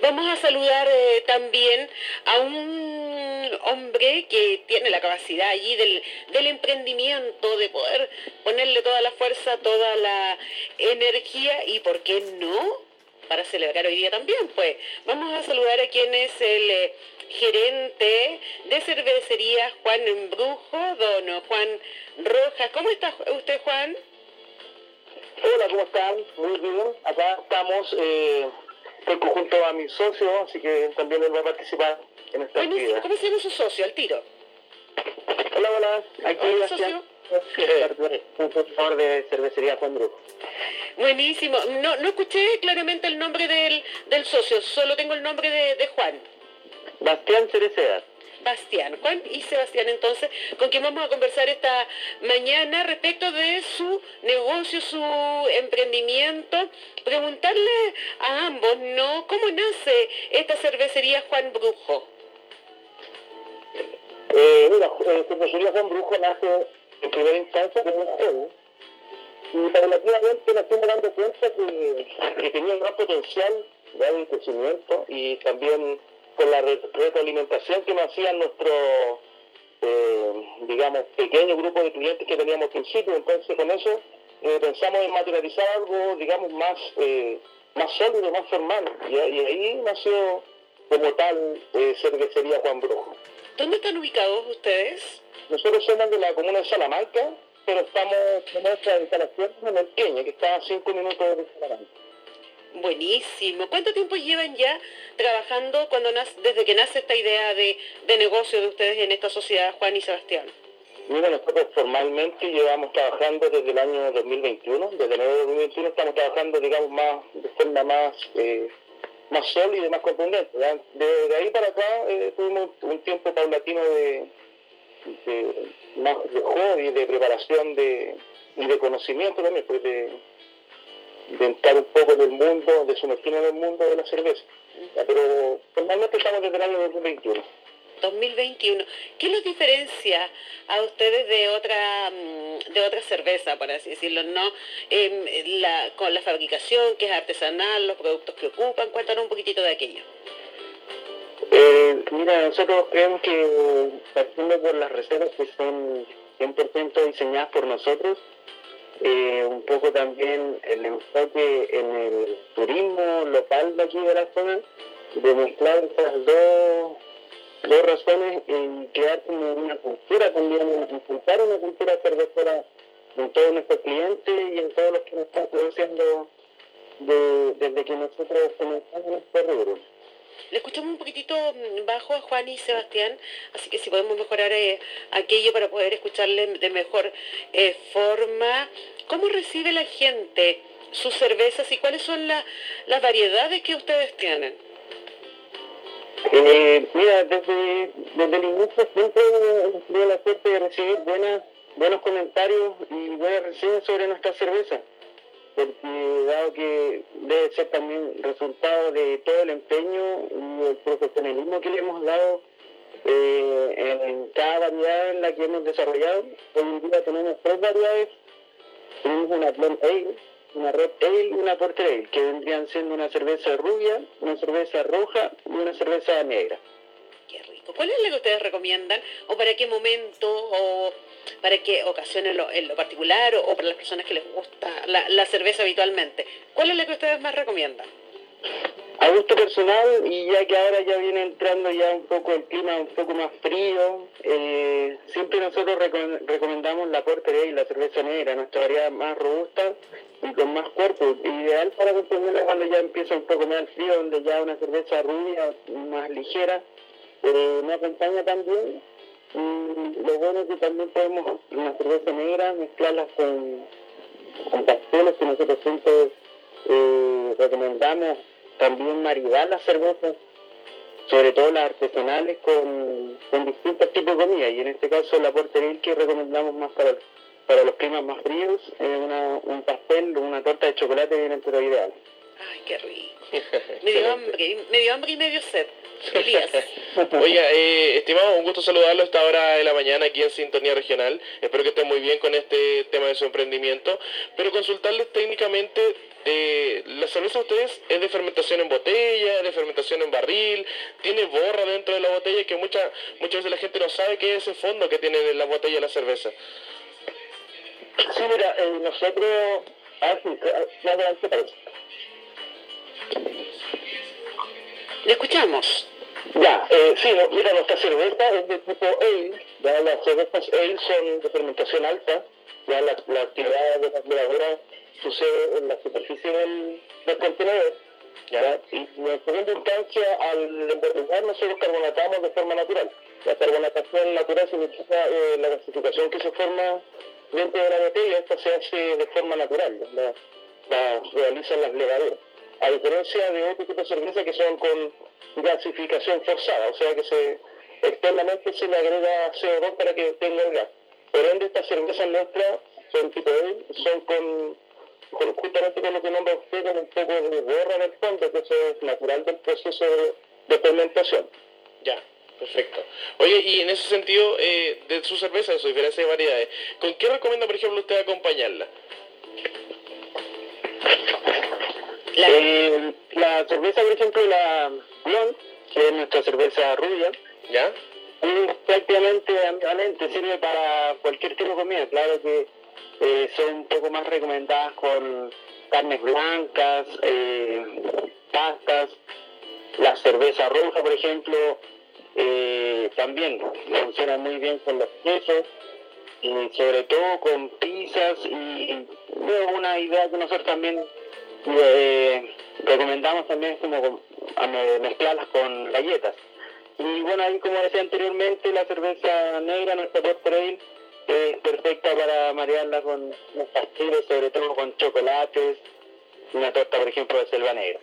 Vamos a saludar eh, también a un hombre que tiene la capacidad allí del, emprendimiento, de poder ponerle toda la fuerza, toda la energía y, ¿por qué no? Para celebrar hoy día también, pues vamos a saludar a quien es el eh, gerente de cervecería Juan Embrujo, don Juan Rojas. ¿Cómo está usted, Juan? Hola, ¿cómo están? Muy bien. Acá estamos eh, junto a mi socio, así que también él va a participar en esta Buenísimo. actividad. ¿Cómo se llama su socio, al tiro? Hola, hola. Aquí Hola, Bastián. socio. Un profesor de cervecería Juan Brujo. Buenísimo. No, no escuché claramente el nombre del, del socio, solo tengo el nombre de, de Juan. Bastián Cereceda. Bastián, Juan y Sebastián entonces, con quien vamos a conversar esta mañana respecto de su negocio, su emprendimiento, preguntarle a ambos, ¿no? ¿Cómo nace esta cervecería Juan Brujo? Eh, mira, eh, cervecería Juan Brujo nace en primera instancia como un juego. Y paulatinamente nos fuimos dando cuenta que, que tenía un gran potencial de crecimiento y también con la re- retroalimentación que nos hacían nuestro, eh, digamos, pequeño grupo de clientes que teníamos al principio. Entonces, con eso eh, pensamos en materializar algo, digamos, más, eh, más sólido, más formal. Y, y ahí nació como tal eh, cervecería Juan Brujo. ¿Dónde están ubicados ustedes? Nosotros somos de la comuna de Salamanca, pero estamos en nuestra instalación en el Queña, que está a cinco minutos de Salamanca. Buenísimo. ¿Cuánto tiempo llevan ya trabajando cuando nace, desde que nace esta idea de, de negocio de ustedes en esta sociedad, Juan y Sebastián? Mira, nosotros formalmente llevamos trabajando desde el año 2021, desde enero de 2021 estamos trabajando, digamos, más de forma más eh, más sólida y más contundente. de ahí para acá eh, tuvimos un tiempo paulatino de, de más de hobby, de preparación de, y de conocimiento también, pues de, de entrar un poco en el mundo, de sumergirnos en el mundo de la cerveza. ¿ya? Pero formalmente estamos desde el año 2021. 2021. ¿Qué los diferencia a ustedes de otra mm, de otra cerveza, por así decirlo, no? Em, la, con la fabricación, que es artesanal, los productos que ocupan, cuéntanos un poquitito de aquello. Eh, mira, nosotros creemos que partiendo por las recetas que son 100% diseñadas por nosotros, eh, un poco también el enfoque en el turismo local de aquí de la zona, de estas dos, dos razones y crear como una cultura también, impulsar una cultura cervecera en todos nuestros clientes y en todos los que nos están produciendo de- desde que nosotros comenzamos este rubro. Le escuchamos un poquitito mm, bajo a Juan y Sebastián, así que si podemos mejorar eh, aquello para poder escucharle de mejor eh, forma. ¿Cómo recibe la gente sus cervezas y cuáles son la- las variedades que ustedes tienen? Eh, mira, desde, desde el inicio siempre tenido la suerte de recibir buenas, buenos comentarios y buenas reseñas sobre nuestra cerveza, porque dado que debe ser también resultado de todo el empeño y el profesionalismo que le hemos dado eh, en cada variedad en la que hemos desarrollado, hoy en día tenemos tres variedades, tenemos una Blonde Ale, una Red Ale y una Porter Ale, que vendrían siendo una cerveza rubia, una cerveza roja y una cerveza negra. ¿Cuál es la que ustedes recomiendan? ¿O para qué momento? ¿O para qué ocasión en lo, particular? ¿O, para las personas que les gusta la, cerveza habitualmente? ¿Cuál es la que ustedes más recomiendan? A gusto personal, y ya que ahora ya viene entrando ya un poco el clima un poco más frío, eh, siempre nosotros reco- recomendamos la Porter Ale, la cerveza negra, nuestra variedad más robusta y con más cuerpo, ideal para consumirla cuando ya empieza un poco más el frío, donde ya una cerveza rubia, más ligera, eh, nos acompaña también. Y lo bueno es que también podemos una cerveza negra mezclarlas con, con pasteles que nosotros siempre eh, recomendamos también maridar las cervezas, sobre todo las artesanales, con, con distintos tipos de comida. Y en este caso la porteril que recomendamos más para, para los climas más fríos, es una, un pastel o una torta de chocolate viene pero ideal. Ay, qué rico. Me dio hambre, me dio hambre y medio sed. Oiga, eh, estimado, un gusto saludarlo a esta hora de la mañana aquí en Sintonía Regional. Espero que estén muy bien con este tema de su emprendimiento. Pero consultarles técnicamente, eh, ¿la cerveza de ustedes es de fermentación en botella, de fermentación en barril? ¿Tiene borra dentro de la botella? Que mucha, muchas veces la gente no sabe qué es ese fondo que tiene en la botella la cerveza. Sí, mira, eh, nosotros... Ah, sí, más adelante. Escuchamos. Ya, eh, sí, mira, nuestra cerveza es de tipo ale, ya las cervezas ale son de fermentación alta, ya la, actividad de la levadura sucede en la superficie del, contenedor, ¿ya? y en segunda instancia al embotellar nosotros carbonatamos de forma natural. La carbonatación natural significa eh, la gasificación que se forma dentro de la botella, esta se hace de forma natural, la, la realizan las levaduras a diferencia de otro tipo de cerveza que son con gasificación forzada, o sea que se externamente se le agrega CO2 para que tenga el gas. Por ende, estas cervezas nuestras son tipo E, son con, justamente con lo que nombra usted, con un poco de borra en el fondo, que eso es natural del proceso de, fermentación. Ya. Perfecto. Oye, y en ese sentido, eh, de su cerveza, de su diferencia de variedades, ¿con qué recomienda, por ejemplo, usted acompañarla? Eh, la cerveza, por ejemplo, la Blond, que es nuestra cerveza rubia, ¿ya? Es prácticamente ambivalente, sirve para cualquier tipo de comida. Claro que eh, son un poco más recomendadas con carnes blancas, eh, pastas, la cerveza roja, por ejemplo, también funciona muy bien con los quesos y sobre todo con pizzas y, una idea que nosotros también eh, recomendamos también como mezclarlas con galletas. Y bueno, ahí como decía anteriormente, la cerveza negra, nuestra Port Trail, es perfecta para marearla con los pasteles, sobre todo con chocolates, una torta, por ejemplo, de selva negra.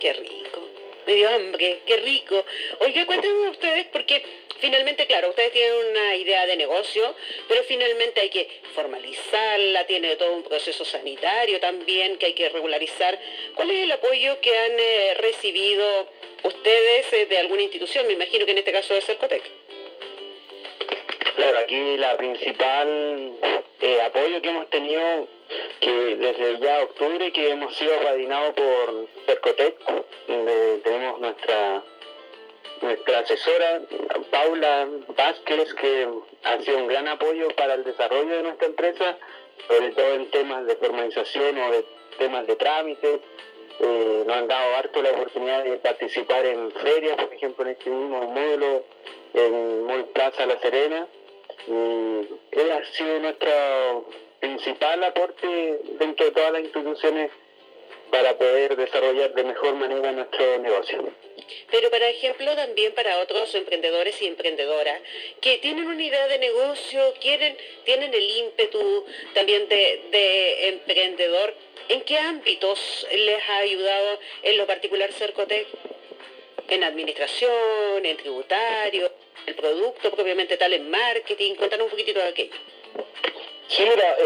Qué rico. Me dio hambre, qué rico. Oiga, cuéntenme ustedes, porque finalmente, claro, ustedes tienen una idea de negocio, pero finalmente hay que formalizarla, tiene todo un proceso sanitario también que hay que regularizar. ¿Cuál es el apoyo que han eh, recibido ustedes eh, de alguna institución? Me imagino que en este caso es Cercotec. Claro, aquí la principal eh, apoyo que hemos tenido que desde ya octubre que hemos sido apadrinados por Cercotec, donde tenemos nuestra nuestra asesora Paula Vázquez, que ha sido un gran apoyo para el desarrollo de nuestra empresa, sobre todo en temas de formalización o de temas de trámites. Eh, nos han dado harto la oportunidad de participar en ferias, por ejemplo, en este mismo módulo en Mall Plaza La Serena. Y él ha sido nuestro principal aporte dentro de todas las instituciones para poder desarrollar de mejor manera nuestro negocio. Pero, por ejemplo, también para otros emprendedores y emprendedoras que tienen una idea de negocio, quieren, tienen el ímpetu también de, emprendedor, ¿en qué ámbitos les ha ayudado en lo particular Cercotec? ¿En administración, en tributario, el producto propiamente tal, en marketing? Cuéntanos un poquitito de aquello. Sí, mira,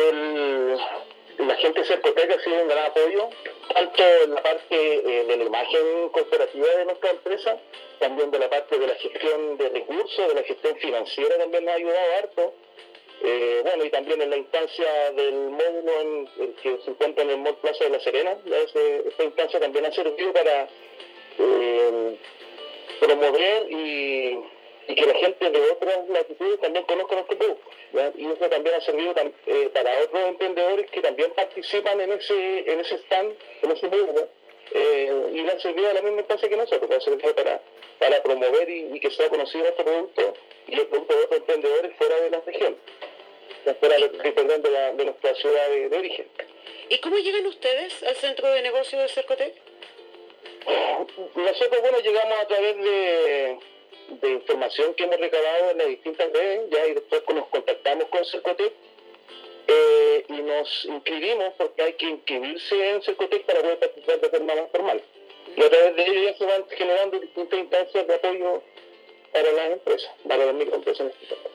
la gente de Cercotec ha sido un gran apoyo, tanto en la parte eh, de la imagen corporativa de nuestra empresa, también de la parte de la gestión de recursos, de la gestión financiera también nos ha ayudado harto. Eh, bueno, y también en la instancia del módulo que se encuentra en el Mall Plaza de La Serena, esta instancia también ha servido para eh, promover y y que la gente de otras latitudes también conozca nuestro producto. Y eso también ha servido eh, para otros emprendedores que también participan en ese, en ese stand, en ese mundo, eh, y le han servido a la misma instancia que nosotros, ha servido para, para promover y, que sea conocido nuestro producto y el producto de otros emprendedores fuera de la región, fuera de, de, de nuestra ciudad de, origen. ¿Y cómo llegan ustedes al centro de negocios de Cercotec? Nosotros, bueno, llegamos a través de de información que hemos recabado en las distintas redes, ya y después nos contactamos con Cercotec eh, y nos inscribimos porque hay que inscribirse en Cercotec para poder participar de forma más formal. Y a través de ello ya se van generando distintas instancias de apoyo para las empresas, para las microempresas.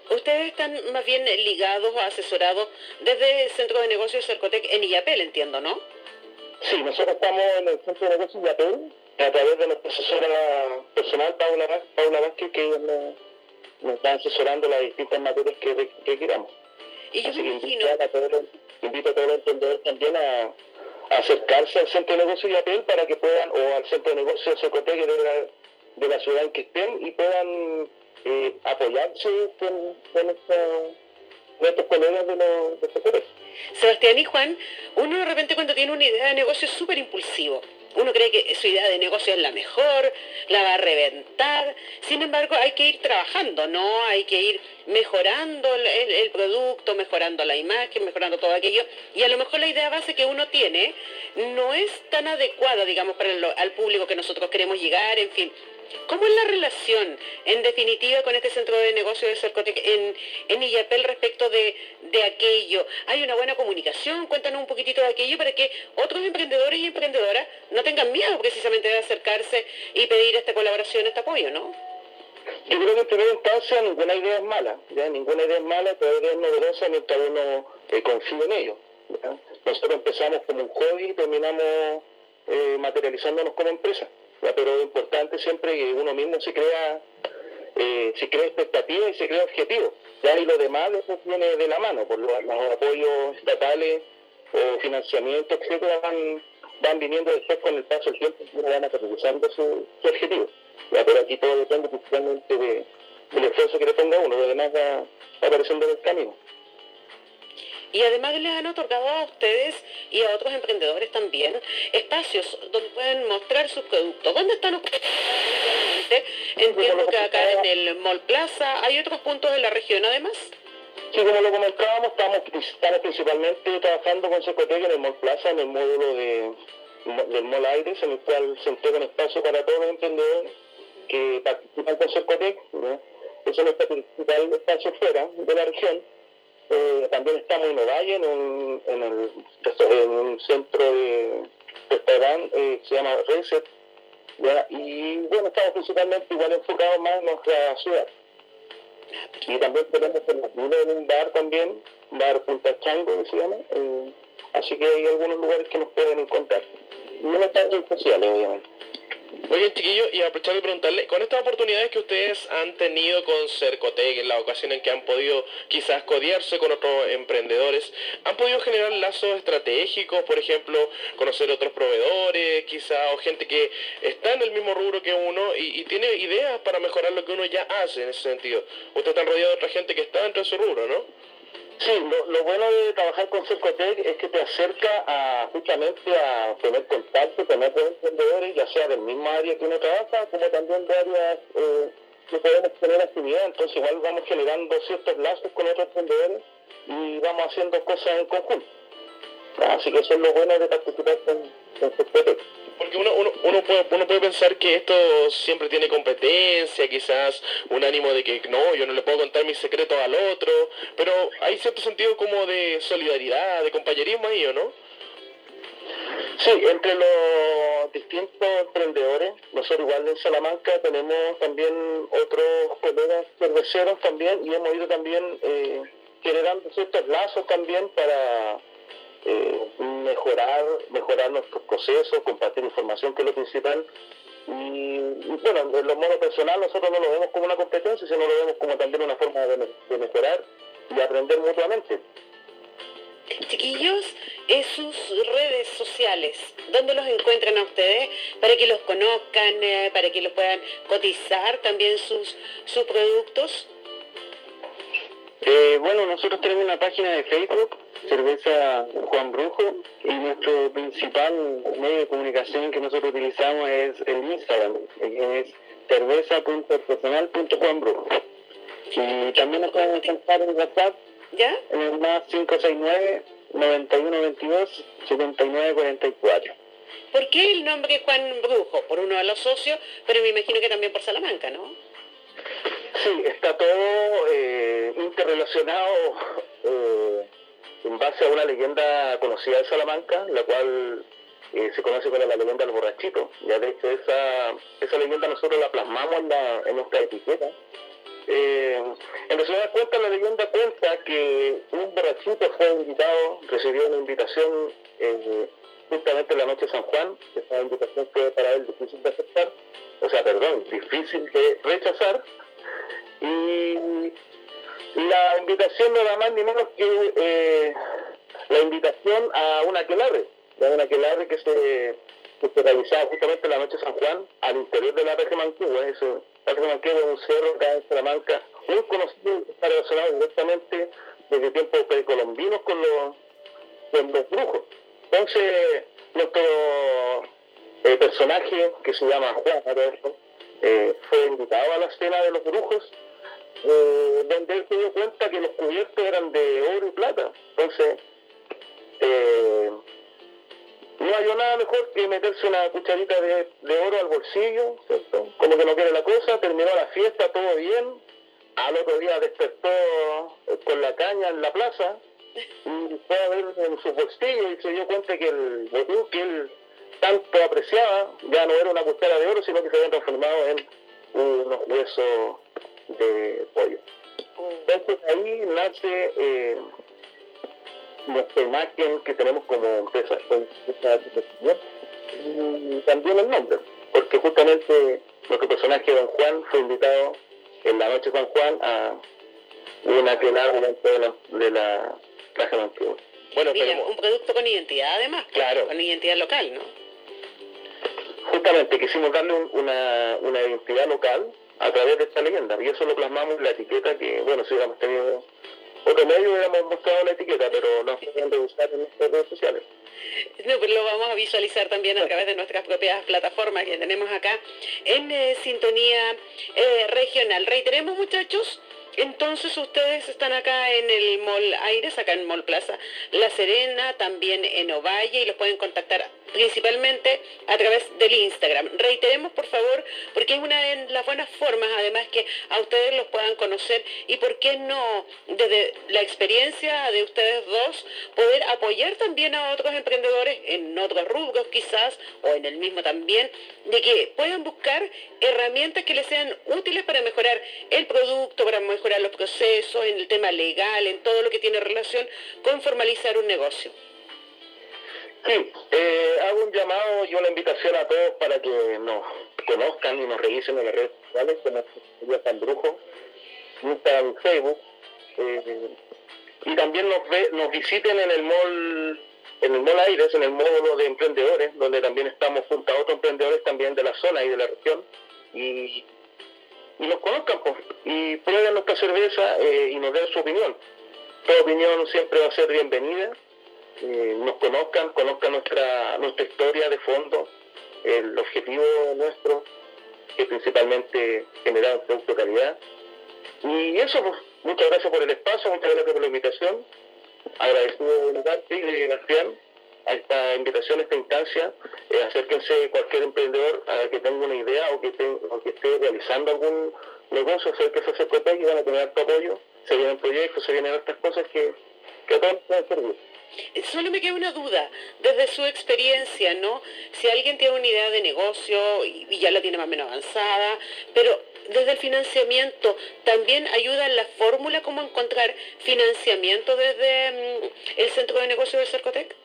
Ustedes están más bien ligados o asesorados desde el Centro de Negocios Cercotec en IAPEL, entiendo, ¿no? Sí, nosotros estamos en el Centro de Negocios IAPEL, a través de nuestra asesora personal, Paula, Paula Vázquez, que nos, nos está asesorando las distintas materias que, que queramos. Y yo Así me imagino... invito a, todos invito a todos los emprendedores también a, a acercarse al centro de negocios de Apel para que puedan, o al centro de negocios de Socoteque de la, de la ciudad en que estén y puedan eh, apoyarse con, con estos, nuestros colegas de los Socoteque. Sebastián y Juan, uno de repente cuando tiene una idea de negocio es súper impulsivo. Uno cree que su idea de negocio es la mejor, la va a reventar. Sin embargo, hay que ir trabajando, ¿no? Hay que ir mejorando el, producto, mejorando la imagen, mejorando todo aquello. Y a lo mejor la idea base que uno tiene no es tan adecuada, digamos, para el- al público que nosotros queremos llegar, en fin. ¿Cómo es la relación, en definitiva, con este centro de negocio de Cercotec en, en Illapel respecto de, de aquello? ¿Hay una buena comunicación? Cuéntanos un poquitito de aquello para que otros emprendedores y emprendedoras no tengan miedo precisamente de acercarse y pedir esta colaboración, este apoyo, ¿no? Yo creo que en primera instancia ninguna idea es mala, ¿ya? ninguna idea es mala, toda idea es novedosa mientras uno eh, confía en ello. Nosotros empezamos como un hobby y terminamos eh, materializándonos como empresa, pero es importante siempre que uno mismo se crea, eh, se crea expectativas y se crea objetivos, ¿ya? y lo demás después viene de la mano, por los, los apoyos estatales o financiamientos, etcétera, van, van viniendo después con el paso del tiempo y uno va materializando su, su objetivo. Ya, pero aquí todo depende principalmente de, del esfuerzo que le ponga uno, lo demás va, va apareciendo en el camino. Y además les han otorgado a ustedes y a otros emprendedores también espacios donde pueden mostrar sus productos. ¿Dónde están ustedes? Entiendo que acá en el Mall Plaza hay otros puntos de la región además. Sí, como lo comentábamos, estamos, estamos principalmente trabajando con Secotec en el Mall Plaza, en el módulo de, del Mall Aires, en el cual se entrega un espacio para todos los emprendedores que participan con Secotec. ¿no? Ese es nuestro principal espacio fuera de la región. Eh, también estamos en Ovalle, en un, en, el, en un centro de restaurante eh, se llama Reset. Y bueno, estamos principalmente igual enfocados más en nuestra ciudad. Y también tenemos en un bar también, bar Punta Chango que se llama. eh, así que hay algunos lugares que nos pueden encontrar. No están redes sociales, obviamente. Oye, chiquillo, y aprovechar de preguntarle, con estas oportunidades que ustedes han tenido con Cercotec, en la ocasión en que han podido quizás codearse con otros emprendedores, ¿han podido generar lazos estratégicos, por ejemplo, conocer otros proveedores, quizás, o gente que está en el mismo rubro que uno y, y tiene ideas para mejorar lo que uno ya hace en ese sentido? Ustedes están rodeados de otra gente que está dentro de su rubro, ¿no? Sí, lo, bueno de trabajar con Cercotec es que te acerca a, justamente a tener contacto con otros emprendedores, ya sea del mismo área que uno trabaja, como también de áreas eh, que podemos tener actividad. Entonces igual vamos generando ciertos lazos con otros emprendedores y vamos haciendo cosas en conjunto. Así que eso es lo bueno de participar con, con Cercotec. Porque uno, uno, uno, puede, uno puede pensar que esto siempre tiene competencia, quizás un ánimo de que no, yo no le puedo contar mis secretos al otro, pero hay cierto sentido como de solidaridad, de compañerismo ahí, ¿o no? Sí, entre los distintos emprendedores, nosotros igual en Salamanca tenemos también otros colegas cerveceros también y hemos ido también eh, generando ciertos lazos también para eh, mejorar, mejorar nuestros procesos, compartir información que es lo principal. Y, y bueno, en lo modo personal nosotros no lo vemos como una competencia, sino lo vemos como también una forma de, de mejorar y aprender mutuamente. Chiquillos, en sus redes sociales, ¿dónde los encuentran a ustedes? Para que los conozcan, eh, para que los puedan cotizar también sus, sus productos. Eh, bueno, nosotros tenemos una página de Facebook, Cerveza Juan Brujo, y nuestro principal medio de comunicación que nosotros utilizamos es el Instagram, que es cerveza.artesanal.juanbrujo. Y también nos pueden encontrar en WhatsApp ¿Ya? en el más 569 9122 7944. ¿Por qué el nombre Juan Brujo? Por uno de los socios, pero me imagino que también por Salamanca, ¿no? Sí, está todo eh, interrelacionado eh, en base a una leyenda conocida de Salamanca, la cual eh, se conoce como la leyenda del borrachito. Ya de hecho esa, esa leyenda nosotros la plasmamos en, nuestra etiqueta. Eh, en resumidas cuentas, la leyenda cuenta que un borrachito fue invitado, recibió una invitación eh, justamente en la noche de San Juan, esa invitación fue para él difícil de aceptar, o sea, perdón, difícil de rechazar. Y la invitación no da más ni menos que eh, la invitación a una aquelarre, a una aquelarre que se, que se realizaba justamente la noche de San Juan al interior de la región Manquehue. Eso, la es un cerro acá en Salamanca muy conocido, está relacionado directamente desde tiempos precolombinos con los, los brujos. Entonces, nuestro eh, personaje, que se llama Juan, eh, fue invitado a la escena de los brujos, eh, donde él se dio cuenta que los cubiertos eran de oro y plata. Entonces, eh, no hay nada mejor que meterse una cucharita de, de oro al bolsillo, ¿cierto? Como que no quiere la cosa, terminó la fiesta, todo bien, al otro día despertó con la caña en la plaza y fue a ver en sus bolsillos y se dio cuenta que el botú que él tanto apreciaba ya no era una cuchara de oro, sino que se había transformado en unos huesos de pollo. Entonces ahí nace eh, nuestra imagen que tenemos como empresa, y también el nombre, porque justamente nuestro personaje Don Juan fue invitado en la noche San Juan a una dentro de la, de la Caja Bueno, pero, un producto con identidad además, claro. con identidad local, ¿no? Justamente quisimos darle una, una identidad local a través de esta leyenda, y eso lo plasmamos en la etiqueta que, bueno, si hubiéramos tenido otro medio hubiéramos mostrado la etiqueta, pero no se pueden usar en nuestras redes sociales. No, pero lo vamos a visualizar también a través de nuestras propias plataformas que tenemos acá en eh, sintonía eh, regional. Reiteremos, muchachos, entonces ustedes están acá en el Mall Aires, acá en Mall Plaza La Serena, también en Ovalle y los pueden contactar principalmente a través del Instagram. Reiteremos, por favor, porque es una de las buenas formas, además, que a ustedes los puedan conocer y por qué no, desde la experiencia de ustedes dos, poder apoyar también a otros emprendedores en otros rubros quizás, o en el mismo también, de que puedan buscar herramientas que les sean útiles para mejorar el producto, para mejorar los procesos, en el tema legal, en todo lo que tiene relación con formalizar un negocio. Sí, eh, hago un llamado y una invitación a todos para que nos conozcan y nos revisen en las redes sociales, como sería San Brujo, Instagram, Facebook, eh, y también nos, ve, nos visiten en el mall en el Mall Aires, en el módulo de emprendedores, donde también estamos junto a otros emprendedores también de la zona y de la región, y, y nos conozcan pues, y prueben nuestra cerveza eh, y nos den su opinión. Toda opinión siempre va a ser bienvenida eh, nos conozcan, conozcan nuestra, nuestra historia de fondo, el objetivo nuestro, que principalmente generar un producto de calidad. Y eso, pues, muchas gracias por el espacio, muchas gracias por la invitación. Agradecido de parte y de García a invitación, a esta instancia. Eh, acérquense cualquier emprendedor a que tenga una idea o que, que esté realizando algún negocio, acérquense a Cercotec y van a tener tu apoyo. Se vienen proyectos, se vienen otras cosas que, que a servir. Solo me queda una duda, desde su experiencia, ¿no? Si alguien tiene una idea de negocio y, ya la tiene más o menos avanzada, pero desde el financiamiento, ¿también ayuda en la fórmula cómo encontrar financiamiento desde mm, el centro de negocios de Cercotec?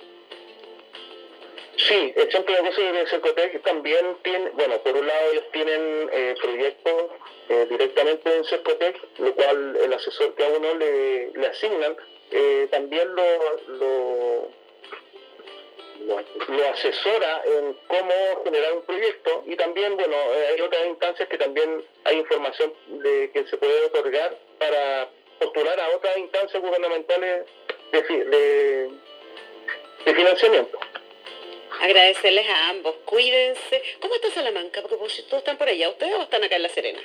Sí, centro de negocios de Cercotec también tiene, bueno, por un lado ellos tienen eh, proyectos eh, directamente en Cercotec, lo cual el asesor que a uno le, le asignan eh, también lo, lo, asesora en cómo generar un proyecto y también, bueno, hay otras instancias que también hay información de que se puede otorgar para postular a otras instancias gubernamentales de, de financiamiento. Agradecerles a ambos. Cuídense. ¿Cómo está Salamanca? Porque todos están por allá. ¿Ustedes o están acá en La Serena?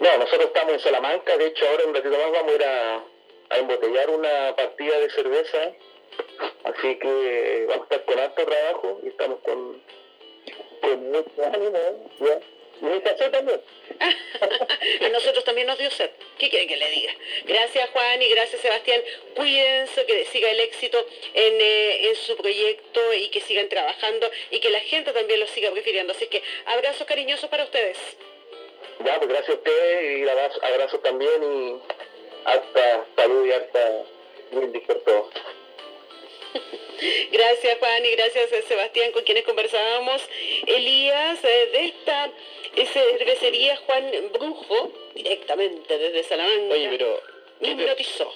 No, nosotros estamos en Salamanca. De hecho, ahora un ratito más vamos a ir a, a embotellar una partida de cerveza, así que vamos a estar con alto trabajo y estamos con, con mucho ánimo, ¿ya? También. a nosotros también nos dio sed. ¿Qué quieren que le diga? Gracias Juan y gracias Sebastián. Cuídense, que siga el éxito en, eh, en, su proyecto y que sigan trabajando y que la gente también lo siga prefiriendo. Así que abrazos cariñosos para ustedes. Ya, pues gracias a ustedes y abrazos abrazo también y hasta salud y hasta muy por Gracias Juan y gracias a Sebastián con quienes conversábamos. Elías eh, de esta cervecería Juan Brujo, directamente desde Salamanca. Oye, pero... Me hipnotizó.